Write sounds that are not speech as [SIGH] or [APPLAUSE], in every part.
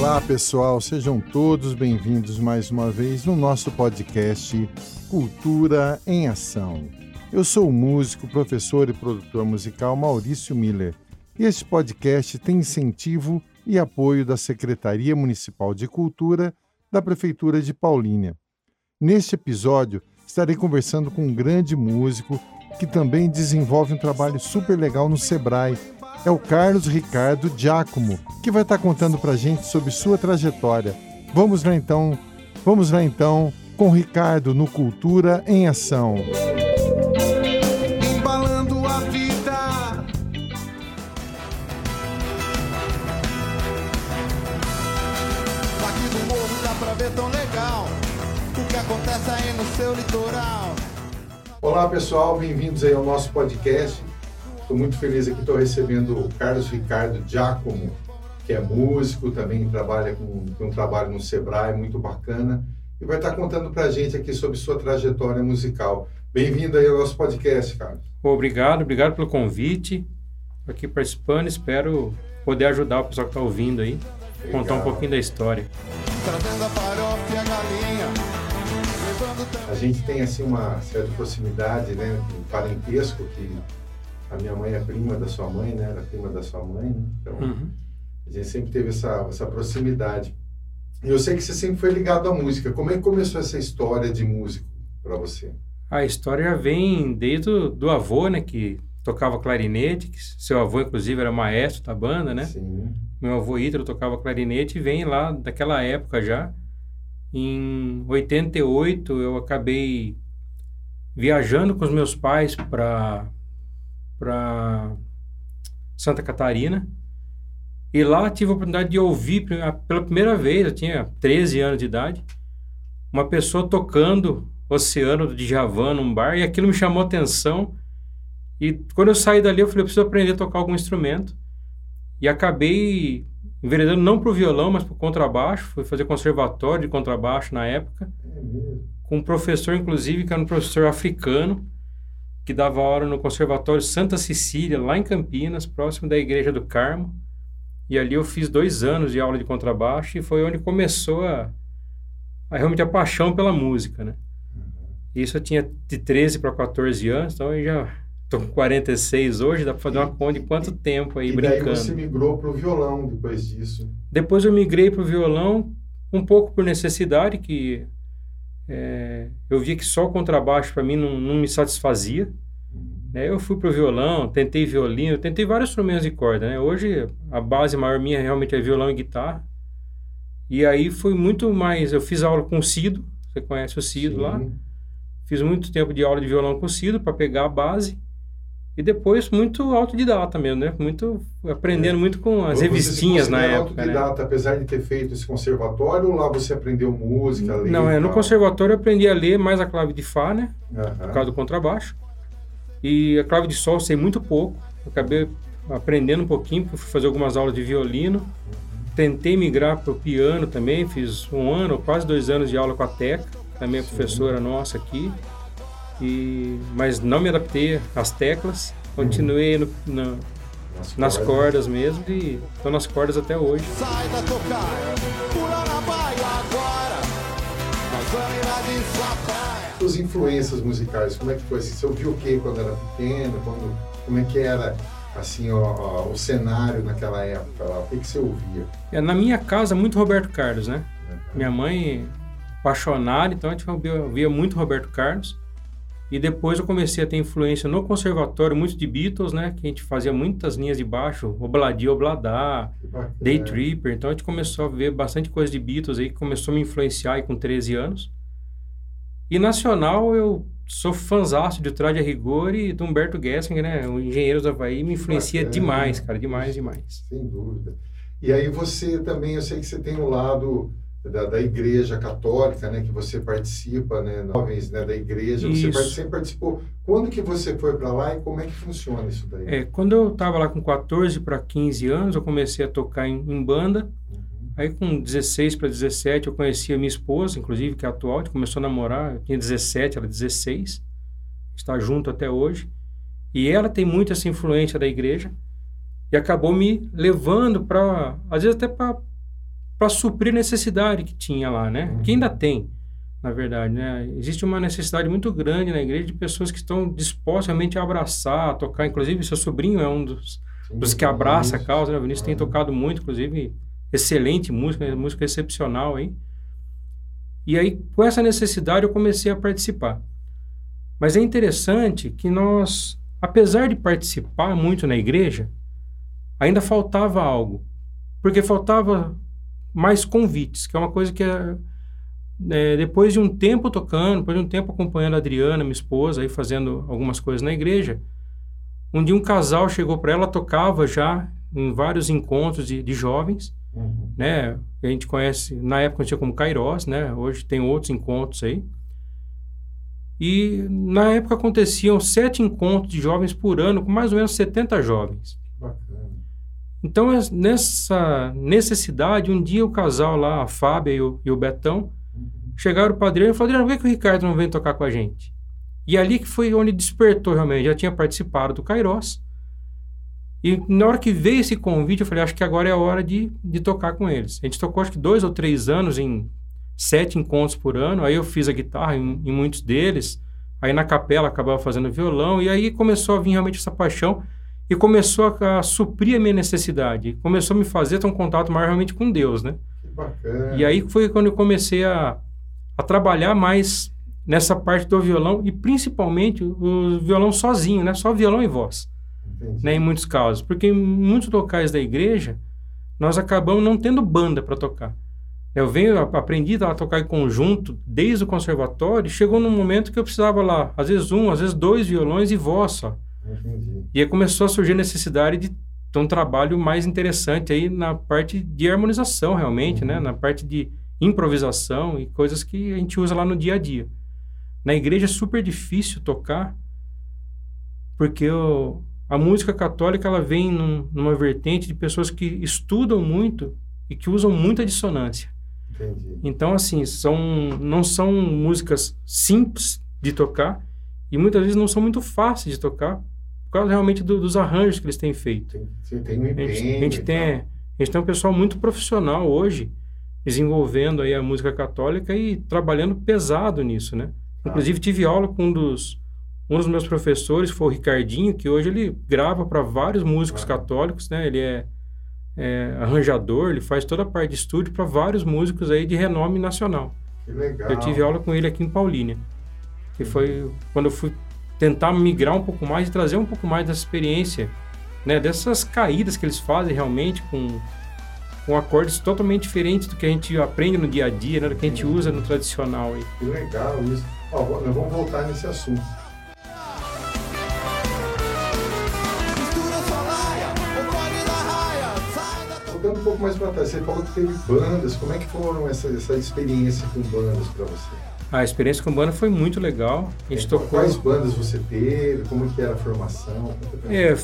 Olá, pessoal, sejam todos bem-vindos mais uma vez no nosso podcast Cultura em Ação. Eu sou o músico, professor e produtor musical Maurício Miller e este podcast tem incentivo e apoio da Secretaria Municipal de Cultura da Prefeitura de Paulínia. Neste episódio, estarei conversando com um grande músico que também desenvolve um trabalho super legal no Sebrae é o Carlos Ricardo Giacomo, que vai estar contando para a gente sobre sua trajetória. Vamos lá então, vamos lá então com o Ricardo no Cultura em Ação. Embalando a vida. Aqui do morro dá pra ver tão legal o que acontece aí no seu litoral. Olá pessoal, bem-vindos aí ao nosso podcast. Estou muito feliz aqui, estou recebendo o Carlos Ricardo Giacomo, que é músico, também trabalha com, com um trabalho no Sebrae, muito bacana, e vai estar contando para a gente aqui sobre sua trajetória musical. Bem-vindo aí ao nosso podcast, Carlos. Obrigado, obrigado pelo convite. Aqui participando, espero poder ajudar o pessoal que está ouvindo aí, Legal. contar um pouquinho da história. Trazendo a farofa e a galinha. A gente tem assim uma certa proximidade, né, um parentesco que a minha mãe é prima da sua mãe, né? Era prima da sua mãe, né? Então, uhum. a gente sempre teve essa, essa proximidade. E eu sei que você sempre foi ligado à música. Como é que começou essa história de músico para você? A história vem desde o, do avô, né? Que tocava clarinete, que seu avô, inclusive, era maestro da banda, né? Sim. Meu avô Ítalo tocava clarinete e vem lá daquela época já. Em 88, eu acabei viajando com os meus pais para para Santa Catarina. E lá tive a oportunidade de ouvir pela primeira vez, eu tinha 13 anos de idade, uma pessoa tocando Oceano do Djavan num bar e aquilo me chamou a atenção. E quando eu saí dali, eu falei, eu preciso aprender a tocar algum instrumento. E acabei enveredando não para o violão, mas para o contrabaixo. Fui fazer conservatório de contrabaixo na época. É com um professor, inclusive, que era um professor africano que dava aula no Conservatório Santa Cecília, lá em Campinas, próximo da Igreja do Carmo. E ali eu fiz dois anos de aula de contrabaixo e foi onde começou a, a realmente a paixão pela música, né? Uhum. Isso eu tinha de 13 para 14 anos, então eu já estou com 46 hoje, dá para fazer uma conta de quanto tempo aí e brincando. E daí você migrou para o violão depois disso? Depois eu migrei para o violão, um pouco por necessidade, que é, eu via que só o contrabaixo para mim não, não, me satisfazia. Né? Eu fui para o violão, tentei violino, tentei vários instrumentos de corda. Né? Hoje a base maior minha realmente é violão e guitarra. E aí foi muito mais. Eu fiz aula com o Cido, você conhece o Cido Sim. lá. Fiz muito tempo de aula de violão com o Cido para pegar a base. E depois muito autodidata mesmo, né? Muito aprendendo é. muito com as você revistinhas na época, né? autodidata, né? apesar de ter feito esse conservatório, ou lá você aprendeu música, ler? Não, é, no conservatório eu aprendi a ler mais a clave de Fá, né? Uhum. Por causa do contrabaixo. E a clave de Sol eu sei muito pouco. acabei aprendendo um pouquinho, fui fazer algumas aulas de violino. Uhum. Tentei migrar para o piano também, fiz um ano, quase dois anos de aula com a Teca, também a professora nossa aqui. E, mas não me adaptei às teclas, continuei no, no, nas, nas cordas. cordas. mesmo e estou nas cordas até hoje. Sai da tocar, pula na baia agora, nós vamos Suas influências musicais, como é que foi? Assim, você ouviu o que quando era pequeno? Quando, como é que era assim o, o cenário naquela época lá? O que, que você ouvia? É, na minha casa, muito Roberto Carlos, né? Uhum. Minha mãe apaixonada, então a gente ouvia, ouvia muito Roberto Carlos. E depois eu comecei a ter influência no conservatório, muito de Beatles, né? Que a gente fazia muitas linhas de baixo, Obladi, Obladá, Day Tripper. Então a gente começou a ver bastante coisa de Beatles aí, que começou a me influenciar aí com 13 anos. E nacional eu sou fãzaço de Trade a Rigor e do Humberto Gessinger, né? O Engenheiros do Havaí me influencia demais, cara, demais, demais. Sem dúvida. E aí você também, eu sei que você tem um lado da, da igreja católica, né, que você participa, né, jovens, né, da igreja, isso. você sempre participou. Quando que você foi para lá e como é que funciona isso daí? É, quando eu estava lá com 14 para 15 anos, eu comecei a tocar em, em banda. Uhum. Aí com 16 para 17 eu conheci a minha esposa, inclusive, que é atual, a gente começou a namorar, eu tinha 17, ela 16. Está junto até hoje. E ela tem muito essa influência da igreja e acabou me levando para, às vezes até para para suprir a necessidade que tinha lá, né? Uhum. Que ainda tem, na verdade, né? Existe uma necessidade muito grande na igreja de pessoas que estão dispostas realmente a abraçar, a tocar. Inclusive, seu sobrinho é um dos, Sim, dos que abraça a causa, né? O Vinícius tem tocado muito, inclusive, excelente música, música excepcional aí. E aí, com essa necessidade, eu comecei a participar. Mas é interessante que nós, apesar de participar muito na igreja, ainda faltava algo. Porque faltava mais convites, que é uma coisa que é, é, depois de um tempo tocando, depois de um tempo acompanhando a Adriana, minha esposa, aí fazendo algumas coisas na igreja, um dia um casal chegou para ela, tocava já em vários encontros de, de jovens, uhum. né? A gente conhece, na época tinha como Kairos, né? Hoje tem outros encontros aí. E na época aconteciam sete encontros de jovens por ano, com mais ou menos 70 jovens. Então, nessa necessidade, um dia o casal lá, a Fábia e o, e o Betão, chegaram o Adriano e falaram: por que, que o Ricardo não vem tocar com a gente? E ali que foi onde despertou realmente. Já tinha participado do Kairos. E na hora que veio esse convite, eu falei: acho que agora é a hora de, de tocar com eles. A gente tocou acho que dois ou três anos em sete encontros por ano. Aí eu fiz a guitarra em, em muitos deles. Aí na capela acabava fazendo violão. E aí começou a vir realmente essa paixão. E começou a, a suprir a minha necessidade. Começou a me fazer ter um contato maior realmente com Deus, né? Que bacana. E aí foi quando eu comecei a, a trabalhar mais nessa parte do violão. E principalmente o violão sozinho, né? Só violão e voz. Né, em muitos casos. Porque em muitos locais da igreja, nós acabamos não tendo banda para tocar. Eu venho, aprendi a tocar em conjunto desde o conservatório, chegou num momento que eu precisava lá, às vezes um, às vezes dois violões e voz só. Entendi. E aí começou a surgir a necessidade de ter um trabalho mais interessante aí na parte de harmonização, realmente, né? uhum. né? Na parte de improvisação e coisas que a gente usa lá no dia a dia. Na igreja é super difícil tocar, porque o, a música católica ela vem num, numa vertente de pessoas que estudam muito e que usam muita dissonância. Entendi. Então, assim, são, não são músicas simples de tocar e muitas vezes não são muito fáceis de tocar por causa realmente do, dos arranjos que eles têm feito. Tem, tem um empenho, a, gente, a, gente tem, a gente tem um pessoal muito profissional hoje desenvolvendo aí a música católica e trabalhando pesado nisso, né? Ah. Inclusive tive aula com um dos um dos meus professores foi o Ricardinho, que hoje ele grava para vários músicos ah. católicos, né? Ele é é, arranjador, ele faz toda a parte de estúdio para vários músicos aí de renome nacional. Que legal. Eu tive aula com ele aqui em Paulínia, que foi quando eu fui tentar migrar um pouco mais e trazer um pouco mais dessa experiência, né, dessas caídas que eles fazem realmente com com acordes totalmente diferentes do que a gente aprende no dia a dia, né, do que a gente usa no tradicional. Aí. Que legal isso. Ó, nós vamos voltar nesse assunto. voltando um pouco mais para trás, você falou que teve bandas. Como é que foram essa, essa experiência com bandas para você? A experiência com banda foi muito legal. A gente é, tocou... Quais bandas você teve? Como que era a formação? É,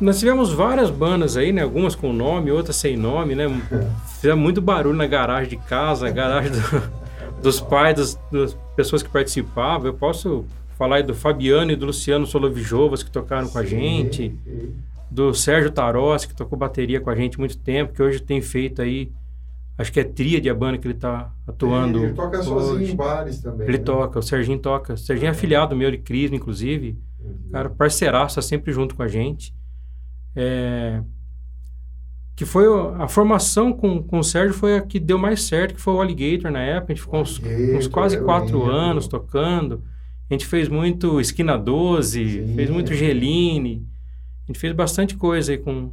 nós tivemos várias bandas aí, né? Algumas com nome, outras sem nome, né? [LAUGHS] Fizemos muito barulho na garagem de casa, na garagem do, dos pais, das, das, pessoas que participavam. Eu posso falar aí do Fabiano e do Luciano Solovijovas que tocaram sim, com a gente. Sim do Sérgio Tarossi, que tocou bateria com a gente muito tempo, que hoje tem feito aí, acho que é tria de a banda que ele está atuando. Ele, ele toca hoje. sozinho em bares também. Ele né? toca, o Serginho toca. O Serginho é afiliado meu de Crisma, inclusive. Uhum. Cara, parceiraço, tá sempre junto com a gente. É, que foi a formação com, com o Sérgio foi a que deu mais certo, que foi o Alligator na época. A gente ficou uns, uns quase quatro anos tocando. A gente fez muito Esquina 12, Sim, fez muito Geline. A gente fez bastante coisa aí com,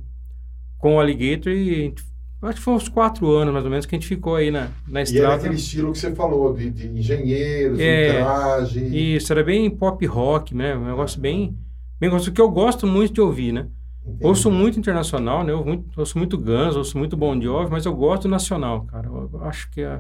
com o Alligator e acho que foi uns quatro anos mais ou menos que a gente ficou aí na, na estrada. E era aquele estilo que você falou, de, de engenheiros, é, traje. Isso, era bem pop rock, né? Um negócio bem, bem gostoso, que eu gosto muito de ouvir, né? Entendi. Ouço muito internacional, né? Eu muito, ouço muito Guns, ouço muito Bon Jovi, mas eu gosto nacional, cara. Eu acho que é,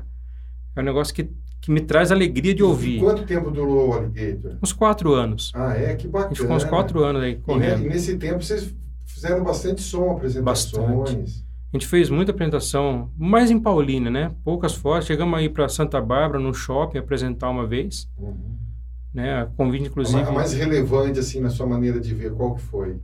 é um negócio que, que me traz alegria de ouvir. Quanto tempo durou o Alligator? Uns quatro anos. Ah, é? Que bacana. A gente ficou uns quatro anos aí correndo. E, nesse tempo vocês fizeram bastante som, apresentações. Bastante. A gente fez muita apresentação, mais em Paulínia, né? Poucas fotos. Chegamos aí para Santa Bárbara, no shopping, apresentar uma vez. Uhum. Né? A convite, inclusive... A mais relevante, assim, na sua maneira de ver, qual que foi?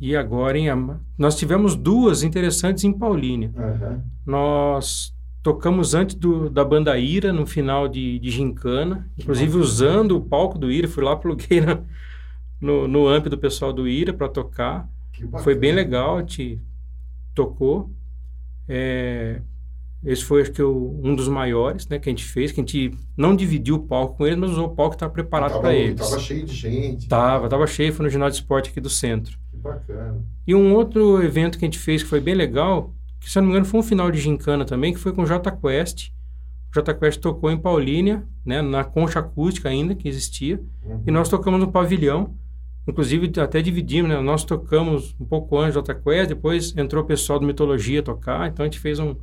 E agora em nós tivemos duas interessantes em Paulínia. Uhum. Nós tocamos antes do, da banda Ira no final de, de Gincana, inclusive usando o palco do Ira, fui lá [LAUGHS] pluguei na, no, no amp do pessoal do Ira para tocar. Foi bem legal, te tocou. É, esse foi, acho que, o, um dos maiores né, que a gente fez, que a gente não dividiu o palco com eles, mas usou o palco que estava preparado para eles. Estava cheio de gente. Tava, tava cheio, foi no ginásio de esporte aqui do centro. Que bacana. E um outro evento que a gente fez que foi bem legal, que se eu não me engano foi um final de gincana também, que foi com o J Quest. O J Quest tocou em Paulínia, né, na concha acústica ainda, que existia, uhum. e nós tocamos no pavilhão. Inclusive, até dividimos, né? Nós tocamos um pouco antes do Jota Quest, depois entrou o pessoal do Mitologia tocar, então a gente fez um,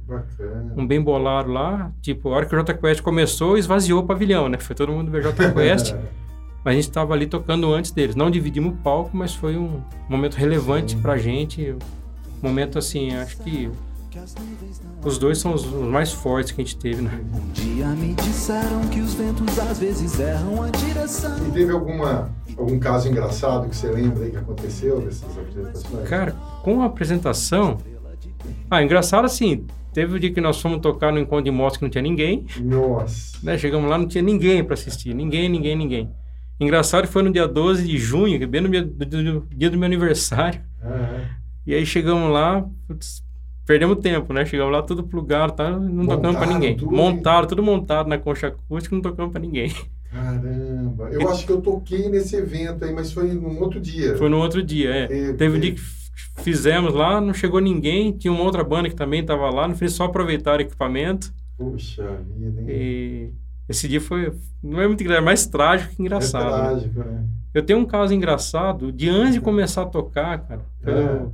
um bem bolado lá. Tipo, a hora que o Jota Quest começou, esvaziou o pavilhão, né? Foi todo mundo ver Jota Quest. [LAUGHS] mas a gente estava ali tocando antes deles. Não dividimos o palco, mas foi um momento relevante para a gente. Um momento assim, acho que os dois são os, os, mais fortes que a gente teve, né? Um dia me disseram que os ventos às vezes erram a direção. E teve alguma, algum caso engraçado que você lembra aí que aconteceu dessas apresentações? Cara, com a apresentação. Ah, engraçado assim. Teve o dia que nós fomos tocar no encontro de motos que não tinha ninguém. Nossa. Né? Chegamos lá, não tinha ninguém para assistir. Ninguém, ninguém, ninguém. Engraçado foi no dia 12 de junho, que é bem no dia do, do, dia do meu aniversário. Uhum. E aí chegamos lá, putz, perdemos tempo, né? Chegamos lá tudo plugado, tá? não tocamos para ninguém. Tudo Montaram, tudo montado na concha acústica, não tocamos para ninguém. Caramba, eu acho que eu toquei nesse evento aí, mas foi num outro dia. Foi num outro dia, é. é Teve um dia que fizemos lá, não chegou ninguém, tinha uma outra banda que também estava lá, no fim só aproveitar o equipamento. Puxa vida, hein? E esse dia foi, não é muito engraçado, é mais trágico que engraçado. É trágico, né? Eu tenho um caso engraçado de antes de começar a tocar, cara. É. Eu,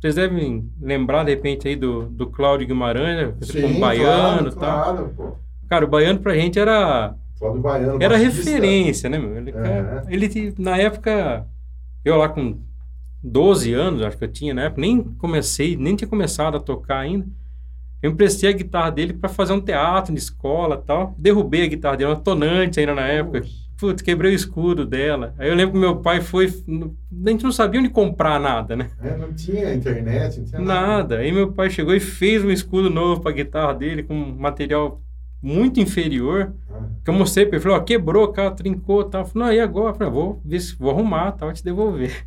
vocês devem lembrar, de repente, aí do, do Cláudio Guimarães, né? Sim, como baiano e claro, tal. Claro, Cara, o baiano pra gente era. Cláudio Baiano. Era referência, né, meu? Ele, é. ele, na época, eu lá com 12 anos, acho que eu tinha na época, nem comecei, nem tinha começado a tocar ainda. Eu emprestei a guitarra dele para fazer um teatro de escola tal. Derrubei a guitarra dele, uma tonante ainda na época. Putz, quebrei o escudo dela. Aí eu lembro que meu pai foi. A gente não sabia onde comprar nada, né? É, não tinha internet, não tinha nada. Nada. Aí meu pai chegou e fez um escudo novo para a guitarra dele, com material muito inferior. Ah. Que eu mostrei para ele, falou, ó, quebrou, cara, trincou tal. Falei, não, e agora? Eu falei, ah, vou ver se vou arrumar tal, te devolver.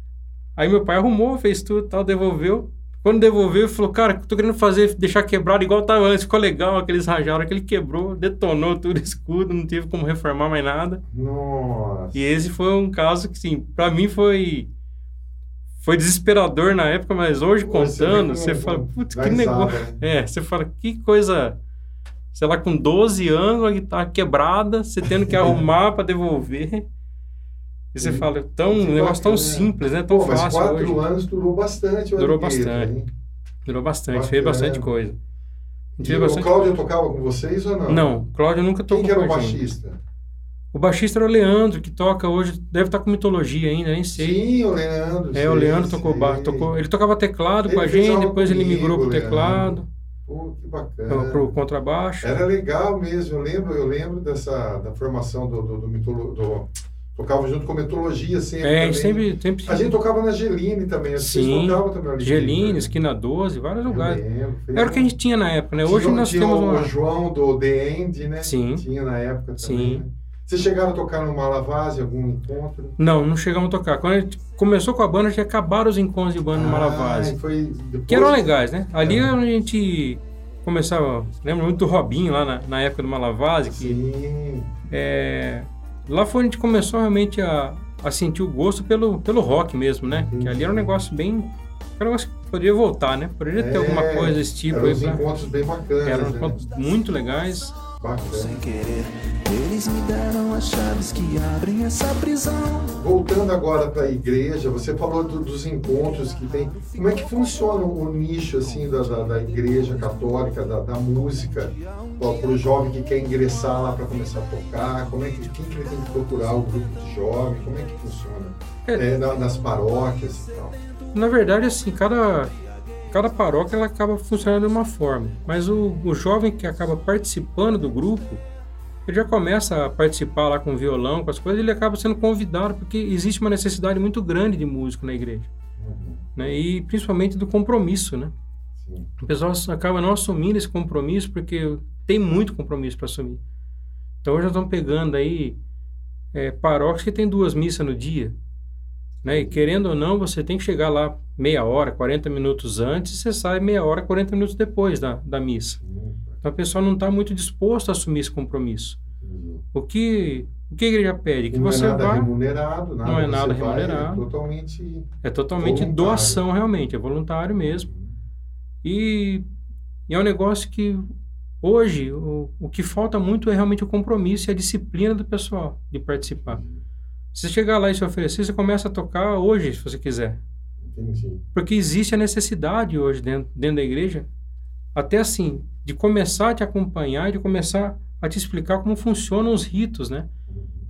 [LAUGHS] Aí meu pai arrumou, fez tudo tal, devolveu. Quando devolveu, ele falou, cara, tô querendo fazer, deixar quebrado igual tava antes. Ficou legal aqueles rajaram, que ele quebrou, detonou tudo [LAUGHS] escudo, não teve como reformar mais nada. Nossa. E esse foi um caso que, sim, pra mim foi foi desesperador na época, mas hoje Pô, contando, você, você fala, putz, que negócio. Né? [LAUGHS] É, você fala, que coisa. Sei lá, com 12 anos, a guitarra quebrada, você tendo que arrumar para devolver. E você fala, tão, um negócio tão simples, né? Tão Pô, fácil. Mas quatro hoje. anos durou bastante. Durou bastante. Hein? Durou bastante, Bacana. fez bastante coisa. E o Cláudio coisa. tocava com vocês ou não? Não, o Cláudio nunca tocou Quem que era o baixista? O baixista era o Leandro, que toca hoje, deve estar com mitologia ainda, nem sei. Sim, o Leandro. É, sei, o Leandro tocou, tocou. Ele tocava teclado ele com a gente, depois ele migrou pro teclado. Pô, que bacana. Pro contrabaixo. Era legal mesmo, eu lembro, eu lembro dessa da formação do, do, do, mitolo, do Tocava junto com metodologia sempre. É, a gente sempre, sempre. A gente tocava na Geline também. Sim. Tocavam também ali. Geline, né? Esquina 12, vários eu lugares. Lembro, Era o que a gente tinha na época, né? Hoje tinha, nós tinha temos. Uma... O João do The End, né? Sim. Tinha na época também. Sim. Né? Vocês chegaram a tocar no Malavase, algum encontro? Não, não chegamos a tocar. Quando a gente começou com a banda, já acabaram os encontros de banda ah, no Malavase. Foi depois... Que eram legais, né? Ali é. a gente começava. Lembro muito do Robinho lá na, na época do Malavase. Que, Sim. É, lá foi onde a gente começou realmente a, a sentir o gosto pelo, pelo rock mesmo, né? Uhum. Que ali era um negócio bem. Era um negócio que poderia voltar, né? Poderia ter alguma é, coisa desse tipo aí. Eram encontros bem bacanas. Eram né? encontros muito legais. Bacana. Sem querer, eles me deram as chaves que abrem essa prisão. Voltando agora para a igreja, você falou do, dos encontros que tem. Como é que funciona o nicho assim da, da, da igreja católica, da, da música, para o jovem que quer ingressar lá para começar a tocar? Como é que quem que ele tem que procurar o grupo de jovem? Como é que funciona? É, é nas paróquias e tal. Na verdade, assim, cada cada paróquia ela acaba funcionando de uma forma, mas o, o jovem que acaba participando do grupo, ele já começa a participar lá com violão, com as coisas, ele acaba sendo convidado porque existe uma necessidade muito grande de músico na igreja. né? E principalmente do compromisso, né? Sim. O pessoal acaba não assumindo esse compromisso porque tem muito compromisso para assumir. Então hoje nós estamos pegando aí é, paróquias que tem duas missas no dia. Né? E querendo ou não, você tem que chegar lá meia hora, 40 minutos antes, e você sai meia hora, 40 minutos depois da, da missa. Então a pessoa não está muito disposto a assumir esse compromisso. O que, o que a igreja pede? Que não você é nada vá. remunerado, nada não é nada vai, remunerado. É totalmente. É totalmente voluntário. doação, realmente, é voluntário mesmo. E, e é um negócio que hoje o, o que falta muito é realmente o compromisso e a disciplina do pessoal de participar. Se você chegar lá e se oferecer, você começa a tocar hoje, se você quiser. Entendi. Porque existe a necessidade hoje dentro, dentro da igreja, até assim, de começar a te acompanhar e de começar a te explicar como funcionam os ritos, né?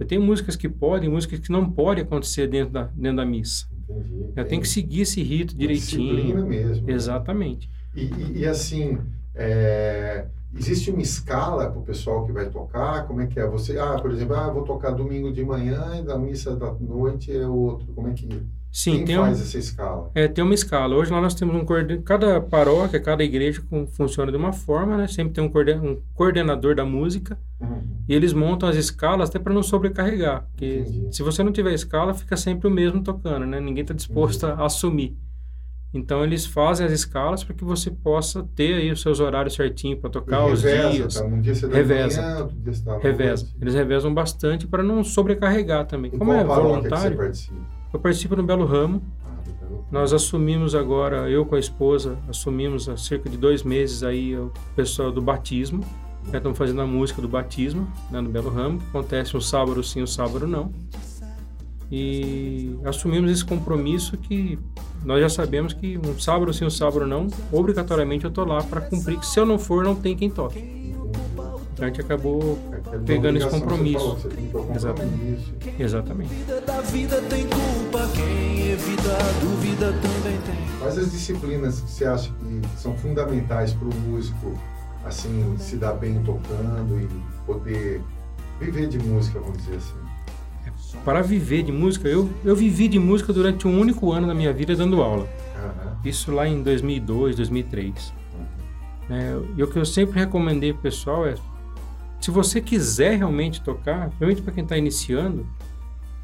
Eu tenho músicas que podem, músicas que não podem acontecer dentro da, dentro da missa. Entendi. Eu tenho que seguir esse rito direitinho. Disciplina mesmo. né? Exatamente. E, e, e assim, é, existe uma escala para o pessoal que vai tocar? Como é que é? Você, ah, por exemplo, ah, vou tocar domingo de manhã e da missa da noite é outro. Como é que Sim, quem tem, um, faz essa escala? é, tem uma escala. Hoje lá nós temos um coorden... cada paróquia, cada igreja funciona de uma forma, né? Sempre tem um, coorden... um coordenador da música Uhum. e eles montam as escalas até para não sobrecarregar, porque Entendi. se você não tiver escala, fica sempre o mesmo tocando, né? Ninguém está disposto a assumir. Então eles fazem as escalas para que você possa ter aí os seus horários certinho para tocar E os reveza, dias. tá? Um dia você dá Reveza. manhã, outro dia você dá Reveza. noite. Eles revezam bastante para não sobrecarregar também. Em Como é voluntário, participa? eu participo no Belo Ramo. Ah, Belo- Nós assumimos agora, eu com a esposa, assumimos há cerca de dois meses aí o pessoal do batismo. Já estamos fazendo a música do batismo né, no Belo Ramo. Acontece um sábado sim, um sábado não. E assumimos esse compromisso que nós já sabemos que um sábado sim, um sábado não, obrigatoriamente eu tô lá para cumprir. Que se eu não for, não tem quem toque. Então a gente acabou É é pegando esse compromisso. Você, falou, você Exatamente. compromisso. exatamente. vida da vida tem culpa, quem evita a dúvida também tem. Quais as disciplinas que você acha que são fundamentais para o músico, assim, se dar bem tocando e poder viver de música, vamos dizer assim? Para viver de música, eu, eu vivi de música durante um único ano da minha vida dando aula. Aham. Isso lá em 2002, 2003. É, e o que eu sempre recomendei pro pessoal é, se você quiser realmente tocar, principalmente para quem está iniciando,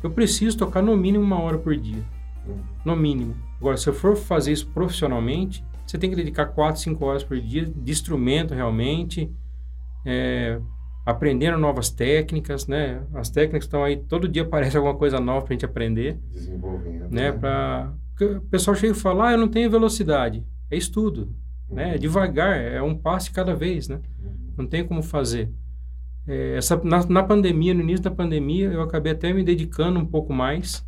eu preciso tocar no mínimo uma hora por dia. Hum. No mínimo. Agora, se eu for fazer isso profissionalmente, você tem que dedicar 4, 5 horas por dia de instrumento realmente, é, aprendendo novas técnicas, né? As técnicas estão aí, todo dia aparece alguma coisa nova para a gente aprender Desenvolvendo. né? Pra... porque O pessoal chega e fala, ah, eu não tenho velocidade. É estudo, né? É devagar, é um passo cada vez, né? Não tem como fazer. É, essa, na, na pandemia, no início da pandemia, eu acabei até me dedicando um pouco mais.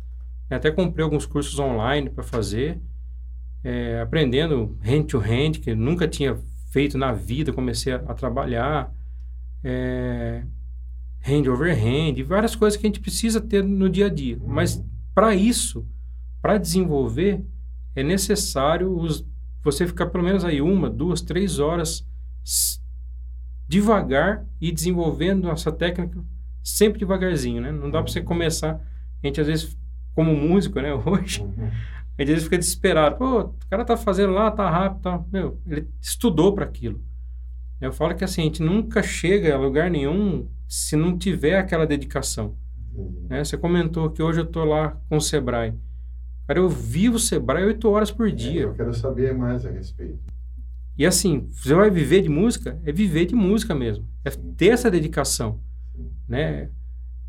né? Até comprei alguns cursos online para fazer, é, aprendendo hand-to-hand, que eu nunca tinha feito na vida, comecei a, a trabalhar. É, hand over hand, várias coisas que a gente precisa ter no dia a dia. Mas para isso, para desenvolver, é necessário os, você ficar pelo menos aí uma, duas, três horas devagar e desenvolvendo essa técnica sempre devagarzinho, né? Não dá para você começar. A gente às vezes, como músico, né? [LAUGHS] Hoje, Uhum. a gente às vezes fica desesperado. Pô, o cara tá fazendo lá, tá rápido, tá. Meu, ele estudou para aquilo. Eu falo que assim, a gente nunca chega a lugar nenhum se não tiver aquela dedicação. Entendi. né? Você comentou que hoje eu tô lá com o Sebrae. Cara, eu vivo o Sebrae oito horas por É, dia. eu quero saber mais a respeito. E assim, você vai viver de música? É viver de música mesmo. É ter essa dedicação, né?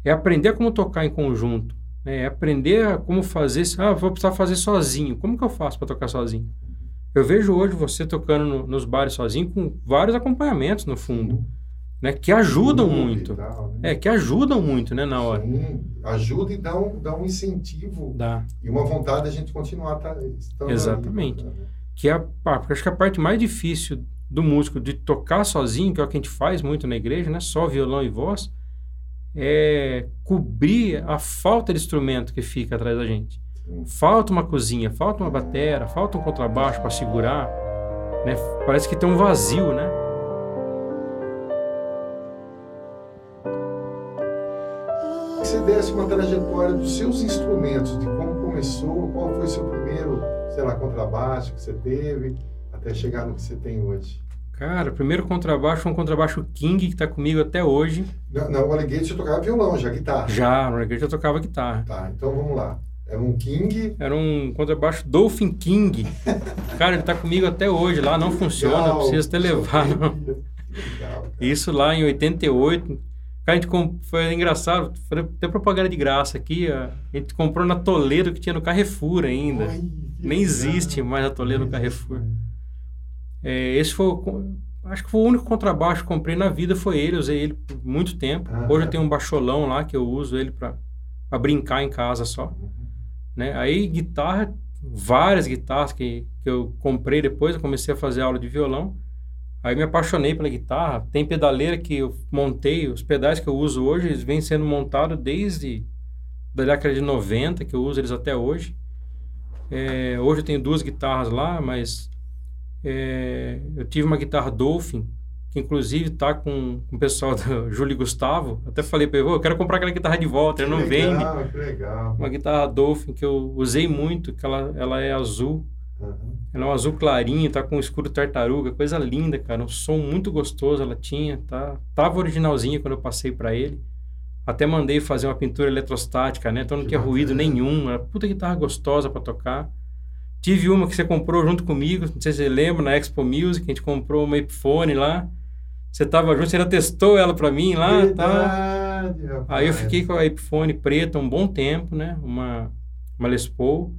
É aprender como tocar em conjunto. Né? É aprender como fazer... Ah, vou precisar fazer sozinho. Como que eu faço para tocar sozinho? Eu vejo hoje você tocando no- nos bares sozinho com vários acompanhamentos no fundo, né? Que ajudam muito. tal, né? É, que ajudam muito, né, na hora. Sim, ajuda e dá um, dá um incentivo Dá. e uma vontade de a gente continuar tá, estando ali, Exatamente. né? que é a, acho que a parte mais difícil do músico de tocar sozinho, que é o que a gente faz muito na igreja, né? Só violão e voz, é cobrir a falta de instrumento que fica atrás da gente. Falta uma cozinha, falta uma batera, falta um contrabaixo para segurar, né? Parece que tem um vazio, né? Se desse uma trajetória dos seus instrumentos, de como começou? Qual foi o seu primeiro, sei lá, contrabaixo que você teve até chegar no que você tem hoje? Cara, o primeiro contrabaixo foi um contrabaixo King que está comigo até hoje. Na, na Alligator você tocava violão, já guitarra? Já, no Alligator eu tocava guitarra. Tá, então vamos lá. Era um King? Era um contrabaixo Dolphin King. [LAUGHS] Cara, ele está comigo até hoje. Lá não funciona, precisa ter levado. [LAUGHS] Legal, Isso lá em 88. Cara, a gente comp... foi engraçado, foi até propaganda de graça aqui. A gente comprou na Toledo que tinha no Carrefour ainda. Ai, Nem existe mais a Toledo no Carrefour. É, esse foi, acho que foi o único contrabaixo que comprei na vida, foi ele. usei ele por muito tempo. Ah, Hoje eu tenho um baixolão lá que eu uso ele para brincar em casa só. Né? Aí guitarra, várias guitarras que, que eu comprei depois, eu comecei a fazer aula de violão. Aí me apaixonei pela guitarra. Tem pedaleira que eu montei, os pedais que eu uso hoje, eles vêm sendo montados desde da década de 90, que eu uso eles até hoje. É, hoje eu tenho duas guitarras lá, mas é, eu tive uma guitarra Dolphin, que inclusive tá com, com o pessoal do [LAUGHS] Júlio Gustavo. Até falei para ele, eu quero comprar aquela guitarra de volta, ele não legal, vende. Que legal. Uma guitarra Dolphin que eu usei muito, que ela, ela é azul. Uhum. Ela é um azul clarinho, tá com um escuro tartaruga, coisa linda, cara. Um som muito gostoso ela tinha, tá? Tava originalzinha quando eu passei para ele. Até mandei fazer uma pintura eletrostática, né? Então não que tinha ruído nenhum. Era puta guitarra gostosa para tocar. Tive uma que você comprou junto comigo, não sei se você lembra, na Expo Music, a gente comprou uma Epiphone lá. Você tava junto, você ainda testou ela para mim lá, tá? Aí eu fiquei com a Epiphone preta um bom tempo, né? Uma, uma Les Paul.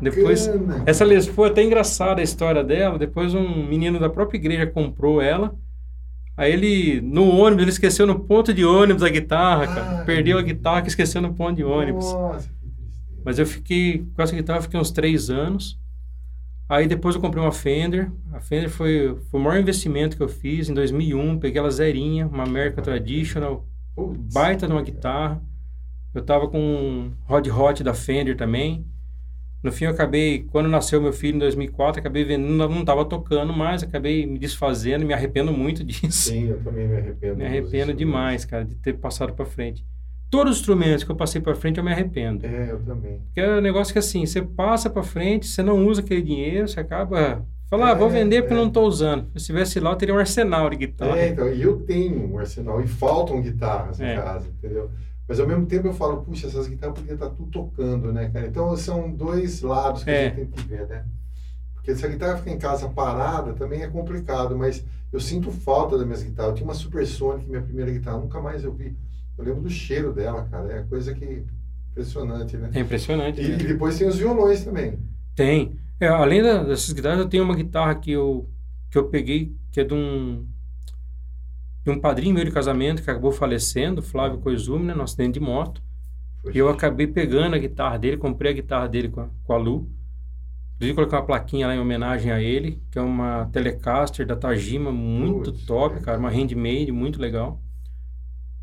Depois, essa Les Paul é até engraçada a história dela. Depois um menino da própria igreja comprou ela. Aí ele, no ônibus, ele esqueceu no ponto de ônibus a guitarra, cara. Ai, Perdeu a guitarra que esqueceu no ponto de ônibus. Nossa, Mas eu fiquei, com essa guitarra, fiquei uns três anos. Aí depois eu comprei uma Fender. A Fender foi, foi o maior investimento que eu fiz em 2001. Peguei ela zerinha, uma American Traditional, baita de uma guitarra. Eu tava com um Rod Hot da Fender também. No fim, eu acabei, quando nasceu meu filho em 2004, acabei vendo, não estava tocando mais, acabei me desfazendo, me arrependo muito [LAUGHS] disso. Sim, eu também me arrependo. Me arrependo demais, cara, de ter passado para frente. Todos os instrumentos que eu passei para frente, eu me arrependo. É, eu também. Porque é um negócio que assim, você passa para frente, você não usa aquele dinheiro, você acaba Falar, é, ah, vou vender porque é. não estou usando. Se estivesse lá, eu teria um arsenal de guitarra. É, então, e eu tenho um arsenal, e faltam guitarras é. em casa, entendeu? Mas ao mesmo tempo eu falo, puxa, essas guitarras podiam estar tudo tocando, né, cara? Então são dois lados que é. a gente tem que ver, né? Porque se a guitarra ficar em casa parada, também é complicado, mas eu sinto falta das minhas guitarras. Eu tinha uma Supersonic, minha primeira guitarra, nunca mais eu vi. Eu lembro do cheiro dela, cara. É coisa que. Impressionante, né? É impressionante. E, e depois tem os violões também. Tem. É, além dessas guitarras, eu tenho uma guitarra que eu, que eu peguei, que é de um de um padrinho meu de casamento que acabou falecendo, Flávio Koizumi, né, no acidente de moto. E eu acabei pegando a guitarra dele, comprei a guitarra dele com a, com a Lu. Inclusive coloquei uma plaquinha lá em homenagem a ele, que é uma Telecaster da Tajima, muito Putz, top, cara, uma handmade, muito legal.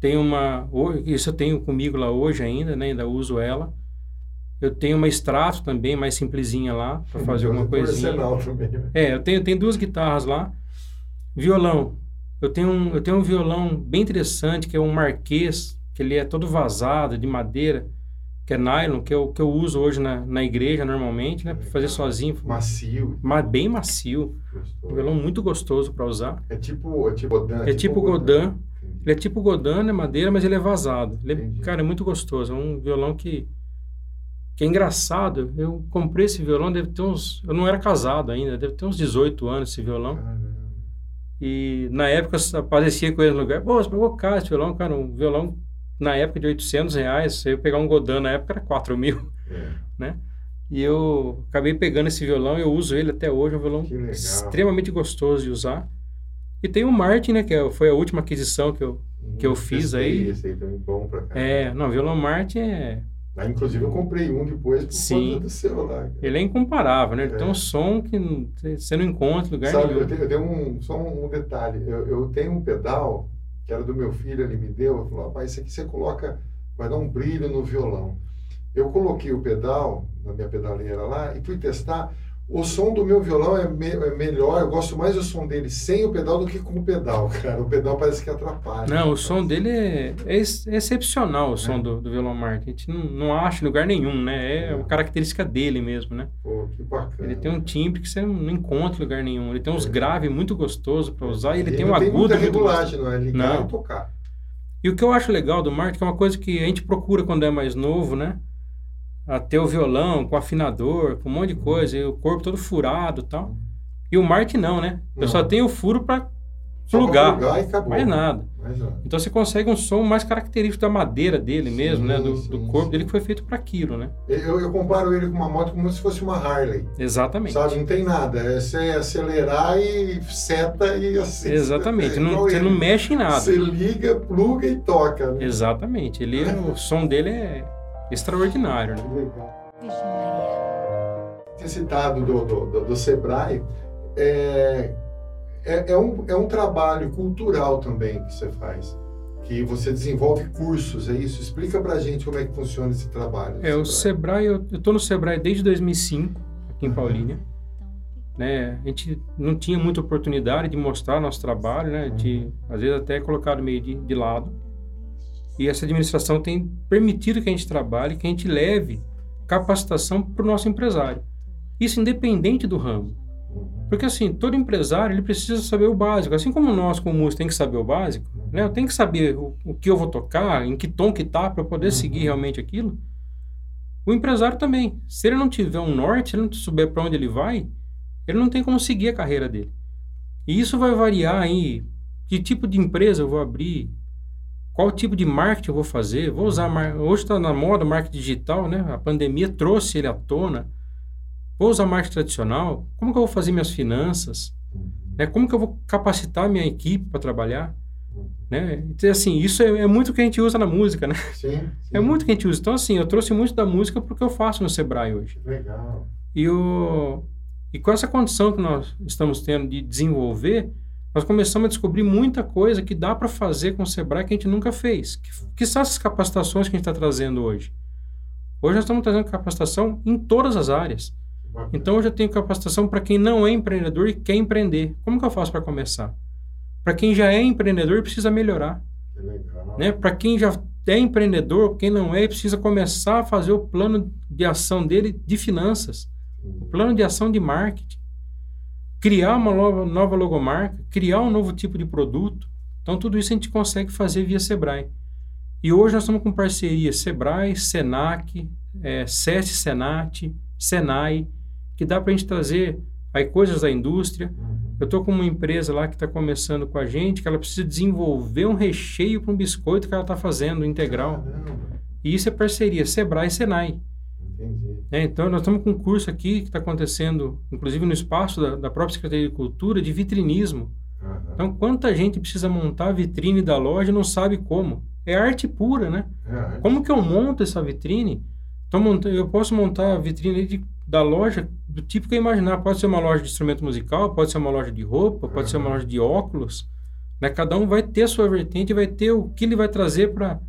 Tem uma, isso eu tenho comigo lá hoje ainda, né, ainda uso ela. Eu tenho uma Strato também, mais simplesinha lá, para fazer alguma coisinha. Também, né? É, eu tenho, tenho duas guitarras lá. Violão, eu tenho, um, eu tenho um violão bem interessante, que é um Marquês, que ele é todo vazado, de madeira, que é nylon, que eu, que eu uso hoje na, na igreja normalmente, né? Para fazer sozinho. Macio. Mas bem macio. Gostoso. Um violão muito gostoso para usar. É tipo, é tipo Godin. É tipo, tipo Godin. Godin. Ele é tipo Godin, né? Madeira, mas ele é vazado. Ele é, cara, é muito gostoso. É um violão que, que é engraçado. Eu comprei esse violão, deve ter uns... Eu não era casado ainda, deve ter uns 18 anos esse violão. Caramba. E na época aparecia com ele no lugar, pô, você pegou caro esse violão, cara, um violão na época de 800 reais, se eu pegar um Godin na época era 4 mil, é. [LAUGHS] né? E eu acabei pegando esse violão, eu uso ele até hoje, é um violão extremamente gostoso de usar. E tem o Martin, né, que é, foi a última aquisição que eu, que eu hum, fiz aí. Esse aí também bom pra cá. É, não, o violão Martin é ah, inclusive eu comprei um depois por Sim. conta do celular. Ele é incomparável, né? Ele é. tem um som que você não encontra lugar Sabe, nenhum. Eu tenho, eu tenho um, só um detalhe. Eu, eu, tenho um pedal que era do meu filho, ele me deu. Ele falou, rapaz, isso aqui você coloca, vai dar um brilho no violão. Eu coloquei o pedal na minha pedaleira lá e fui testar. O som do meu violão é, me, é, melhor, eu gosto mais do som dele sem o pedal do que com o pedal, [LAUGHS] cara. O pedal parece que atrapalha. Não, o som dele é, é, excepcional, o som é. do, do violão Martin. A gente não, não acha em lugar nenhum, né? É, é, uma característica dele mesmo, né? Pô, que bacana. Ele tem um timbre que você não encontra em lugar nenhum. Ele tem uns é. graves muito gostosos para usar e ele, ele tem um agudo. Tem muita regulagem, não é? Ligar não. e tocar. E o que eu acho legal do que é uma coisa que a gente procura quando é mais novo, né? Até o violão, com afinador, com um monte de coisa, e o corpo todo furado e tal. E o Mark não, né? Eu só tenho o furo para plugar, plugar e acabou. mais nada. mais nada. Então você consegue um som mais característico da madeira dele sim, mesmo, né? Do, sim, do corpo sim. dele que foi feito para aquilo, né? Eu, eu, comparo ele com uma moto como se fosse uma Harley. Exatamente. Sabe, não tem nada. É você acelerar e seta e assim. Exatamente. É não, você não mexe em nada. Você liga, pluga e toca. Né? Exatamente. Ele, o som dele é extraordinário. Né? Legal. Ter citado do, do, do, do Sebrae, é, é, é, um, é um trabalho cultural também que você faz, que você desenvolve cursos, é isso? Explica pra gente como é que funciona esse trabalho. É, o Sebrae, eu estou no Sebrae desde 2005, aqui em uhum. Paulínia. Né? A gente não tinha muita oportunidade de mostrar nosso trabalho, né? Gente, uhum. às vezes, até colocado meio de, de lado. E essa administração tem permitido que a gente trabalhe, que a gente leve capacitação para o nosso empresário. Isso independente do ramo. Porque assim, todo empresário ele precisa saber o básico. Assim como nós, como músico, tem que saber o básico, né? Eu tenho que saber o, o que eu vou tocar, em que tom que tá, para poder uhum. seguir realmente aquilo. O empresário também. Se ele não tiver um norte, se ele não souber para onde ele vai, ele não tem como seguir a carreira dele. E isso vai variar aí. Que tipo de empresa eu vou abrir? Qual tipo de marketing eu vou fazer? Vou usar hoje está na moda marketing digital, né? A pandemia trouxe ele à tona. Vou usar marketing tradicional? Como que eu vou fazer minhas finanças? Uhum. Né? Como que eu vou capacitar minha equipe para trabalhar? Né? Então, assim, isso é, é, muito que a gente usa na música, né? Sim, [LAUGHS] sim. É muito que a gente usa. Então, assim, eu trouxe muito da música porque eu faço no Sebrae hoje. Legal. E, o, e com essa condição que nós estamos tendo de desenvolver, nós começamos a descobrir muita coisa que dá para fazer com o Sebrae que a gente nunca fez. Que, que são essas capacitações que a gente está trazendo hoje? Hoje nós estamos trazendo capacitação em todas as áreas. Então, hoje eu tenho capacitação para quem não é empreendedor e quer empreender. Como que eu faço para começar? Para quem já é empreendedor e precisa melhorar. Né? Para quem já é empreendedor, quem não é, precisa começar a fazer o plano de ação dele de finanças, o plano de ação de marketing criar uma nova, nova logomarca, criar um novo tipo de produto. Então, tudo isso a gente consegue fazer via Sebrae. E hoje nós estamos com parceria Sebrae, Senac, é, SESC, Senat, Senai, que dá para a gente trazer aí coisas da indústria. Uhum. Eu estou com uma empresa lá que está começando com a gente, que ela precisa desenvolver um recheio para um biscoito que ela está fazendo integral. E isso é parceria Sebrae e Senai. Entendi. É, então, nós estamos com um curso aqui que está acontecendo, inclusive no espaço da, da, própria Secretaria de Cultura, de vitrinismo. Uhum. Então, quanta gente precisa montar a vitrine da loja e não sabe como. É arte pura, né? É. Como que eu monto essa vitrine? Então, eu posso montar a vitrine de, da loja do tipo que eu imaginar. Pode ser uma loja de instrumento musical, pode ser uma loja de roupa, pode uhum. ser uma loja de óculos. Né? Cada um vai ter a sua vertente, vai ter o que ele vai trazer para...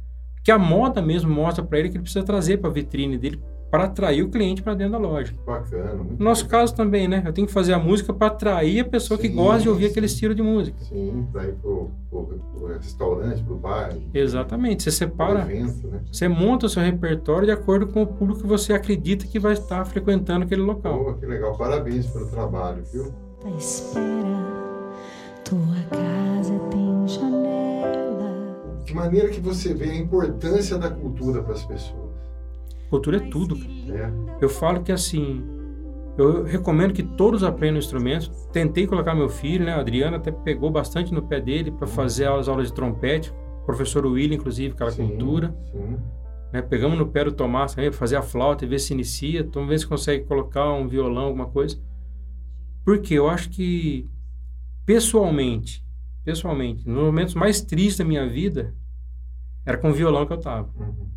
Que a moda mesmo mostra para ele que ele precisa trazer para a vitrine dele para atrair o cliente para dentro da loja. Bacana. No nosso bacana. caso também, né? Eu tenho que fazer a música para atrair a pessoa sim, que gosta de ouvir sim. aquele estilo de música. Sim, para ir para o restaurante, para o bar. Exatamente. Você separa, evento, né? você monta o seu repertório de acordo com o público que você acredita que vai estar frequentando aquele local. Pô, que legal. Parabéns pelo trabalho, viu? espera, tua casa tem janela. De maneira que você vê a importância da cultura para as pessoas. Cultura é tudo. É. Eu falo que assim, eu recomendo que todos aprendam instrumentos. Tentei colocar meu filho, né? A Adriana até pegou bastante no pé dele para fazer as aulas de trompete. O professor William, inclusive, aquela sim, cultura. Sim. Né? Pegamos no pé do Tomás também para fazer a flauta e ver se inicia. Então, ver se consegue colocar um violão, alguma coisa. Porque eu acho que, pessoalmente, pessoalmente, nos momentos mais tristes da minha vida, era com o violão que eu tava. Uhum.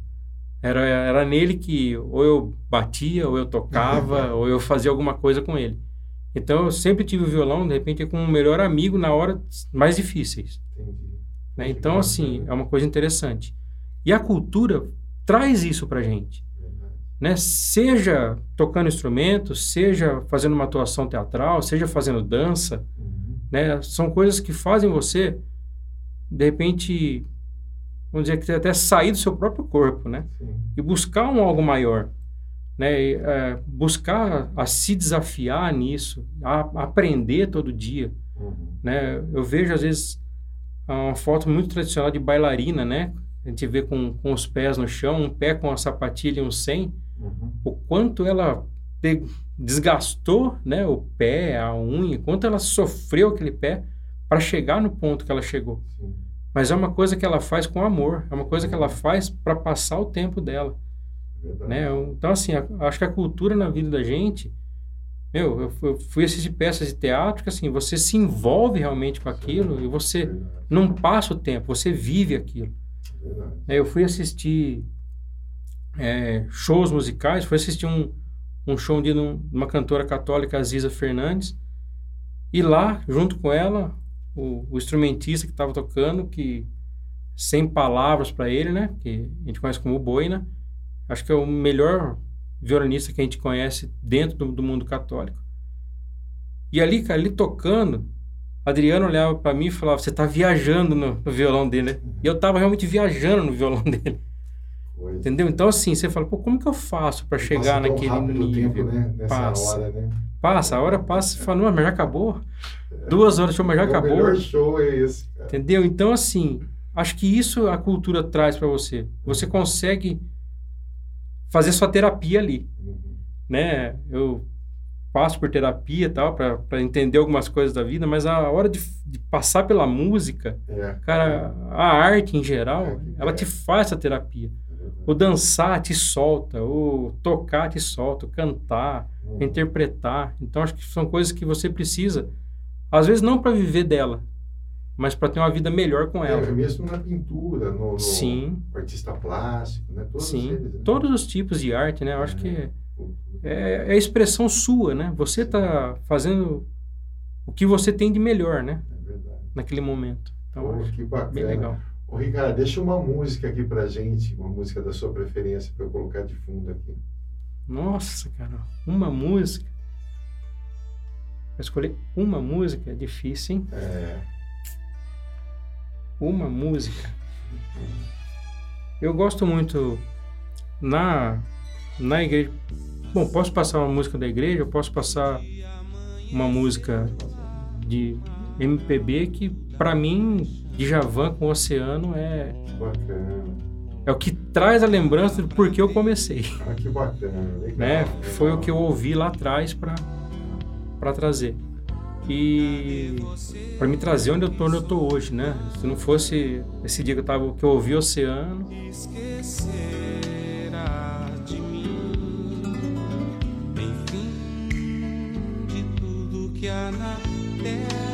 Era, era nele que ou eu batia, ou eu tocava, [LAUGHS] ou eu fazia alguma coisa com ele. Então eu sempre tive o violão, de repente, com um melhor amigo na hora mais difíceis. Né? Então, assim, é uma coisa interessante. E a cultura traz isso pra gente. né? Seja tocando instrumento, seja fazendo uma atuação teatral, seja fazendo dança, uhum. né? São coisas que fazem você, de repente, vamos dizer que até sair do seu próprio corpo, né? Sim. E buscar um algo maior, né? E, é, buscar a se desafiar nisso, a, a aprender todo dia, uhum. né? Eu vejo às vezes uma foto muito tradicional de bailarina, né? A gente vê com, com os pés no chão, um pé com a sapatilha e um sem, uhum. o quanto ela desgastou né, o pé, a unha, quanto ela sofreu aquele pé para chegar no ponto que ela chegou. Sim. Mas é uma coisa que ela faz com amor, é uma coisa que ela faz para passar o tempo dela. Né? Então, assim, a, acho que a cultura na vida da gente, meu, eu, eu fui assistir peças de teatro que, assim, você se envolve realmente com aquilo Sim, e você verdade. não passa o tempo, você vive aquilo. Verdade. Eu fui assistir é, shows musicais, fui assistir um, um show de uma cantora católica, Aziza Fernandes, e lá, junto com ela, o, o instrumentista que estava tocando, que sem palavras para ele, né, que a gente conhece como Boina, acho que é o melhor violinista que a gente conhece dentro do, do mundo católico. E ali, cara, ali tocando, Adriano olhava para mim e falava: Você está viajando no, no, violão dele, né? E eu estava realmente viajando no violão [LAUGHS] dele. Coisa. Entendeu? Então, assim, você fala: Pô, como que eu faço para chegar naquele nível? Tempo, né? Nessa passa. hora, né? Passa, a hora passa e fala: Não, mas já acabou. É. Duas horas de show, mas já acabou. O melhor show é esse. Cara. Entendeu? Então, assim, acho que isso a cultura traz para você. Você consegue fazer sua terapia ali. Uhum. Né? Eu passo por terapia e tal, para entender algumas coisas da vida, mas a hora de, de passar pela música, é. cara, a arte em geral, é, ela te faz essa terapia. O dançar te solta, o tocar te solta, o cantar, uhum. interpretar. Então, acho que são coisas que você precisa, às vezes não para viver dela, mas para ter uma vida melhor com ela. É, mesmo na pintura, no, no Sim. artista plástico, né? Todos Sim, eles, né? todos os tipos de arte, né? Eu acho que é, é a expressão sua, né? Você está fazendo o que você tem de melhor, né? É verdade. Naquele momento. Então, oh, que bacana. Bem legal. Ô, Ricardo, deixa uma música aqui pra gente, uma música da sua preferência para eu colocar de fundo aqui. Nossa, cara, uma música. Pra escolher uma música é difícil, hein? É. Uma música. Eu gosto muito na na igreja. Bom, posso passar uma música da igreja, eu posso passar uma música de MPB que, para mim, de Javan com o Oceano é. Bacana. É o que traz a lembrança do porquê eu comecei. Ah, que bacana. Legal, né? Legal. Foi o que eu ouvi lá atrás para trazer. E para me trazer onde eu tô, onde eu tô hoje, né? Se não fosse esse dia que eu tava que eu ouvi o oceano, há na terra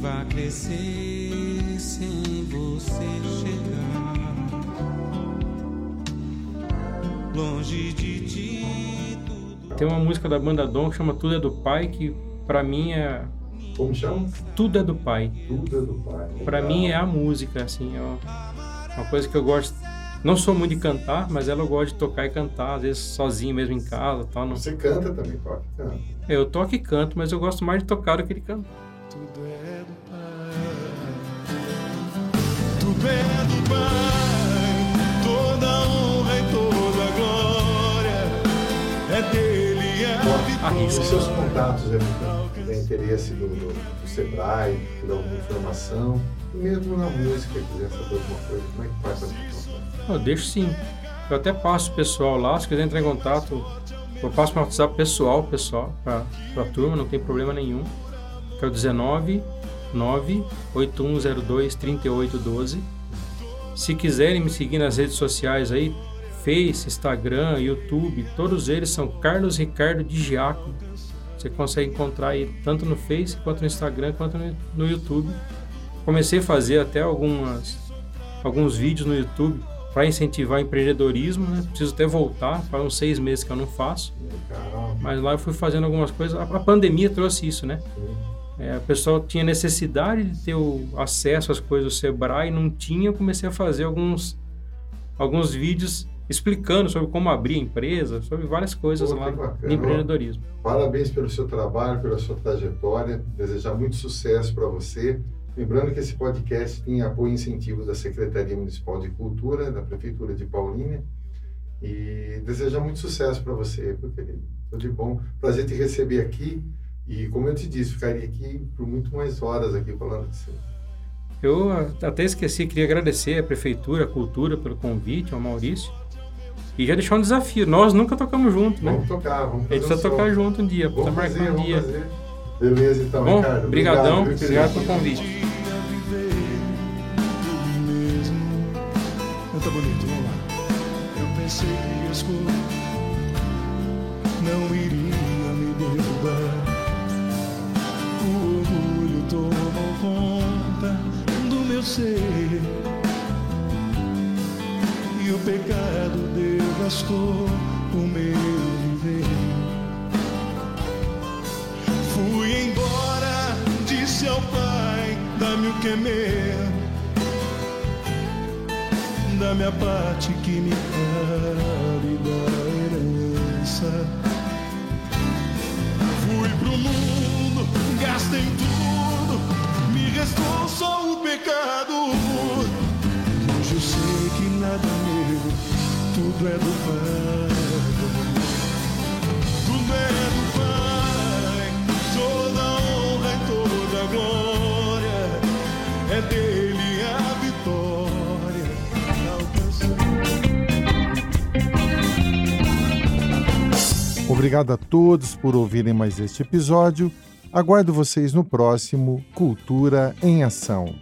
vá crescer sem você chegar longe de ti. Tudo... Tem uma música da banda Dom que chama Tudo é do Pai que para mim é como chama? Tudo é do Pai. Tudo é do Pai. Para mim é a música, assim, é uma coisa que eu gosto não sou muito de cantar, mas ela gosta de tocar e cantar, às vezes sozinho mesmo em casa. Tal, não... Você canta também, toca e canta. Eu toco e canto, mas eu gosto mais de tocar do que de cantar. Tudo é do Pai. Tudo é do Pai. Toda honra e toda glória é dele. É Bom, os seus contatos, é, tem interesse do, do, do Sebrae, por alguma informação, mesmo na música, quiser saber alguma coisa, como é que faz para eu deixo sim. Eu até passo o pessoal lá, se quiser entrar em contato, eu passo meu WhatsApp pessoal, pessoal, para a turma, não tem problema nenhum. Que é o 19 98102 3812. Se quiserem me seguir nas redes sociais aí, Face, Instagram, YouTube, todos eles são Carlos Ricardo de Giacomo. Você consegue encontrar aí tanto no Face quanto no Instagram quanto no YouTube. Comecei a fazer até algumas alguns vídeos no YouTube para incentivar o empreendedorismo, né? Preciso até voltar, faz uns seis meses que eu não faço. Mas lá eu fui fazendo algumas coisas. A, pandemia trouxe isso, né? É, o pessoal tinha necessidade de ter o acesso às coisas do Sebrae, não tinha, eu comecei a fazer alguns, alguns vídeos explicando sobre como abrir a empresa, sobre várias coisas Pô, lá de empreendedorismo. Parabéns pelo seu trabalho, pela sua trajetória, desejar muito sucesso para você. Lembrando que esse podcast tem apoio e incentivo da Secretaria Municipal de Cultura, da Prefeitura de Paulínia, e desejar muito sucesso para você, meu querido. Tudo de bom. Prazer te receber aqui. E como eu te disse, ficaria aqui por muito mais horas aqui falando com você. Eu até esqueci, queria agradecer a Prefeitura, a Cultura pelo convite, ao Maurício. E já deixar um desafio. Nós nunca tocamos junto, né? Vamos tocar, vamos fazer. A gente precisa um tocar junto um dia, vamos fazer, marcar um dia. Fazer. Beleza, então, Bom, Ricardo. Obrigadão, obrigado, obrigado pelo convite. E o pecado devastou o meu viver. Fui embora, disse ao pai: dá-me o que é meu. Da minha parte que me cabe da herança. gastei tudo, pecado. Hoje eu sei que nada é meu, tudo é do Pai. Tudo é do Pai, toda honra e toda glória é dele a vitória. Obrigado a todos por ouvirem mais este episódio Aguardo vocês no próximo Cultura em Ação.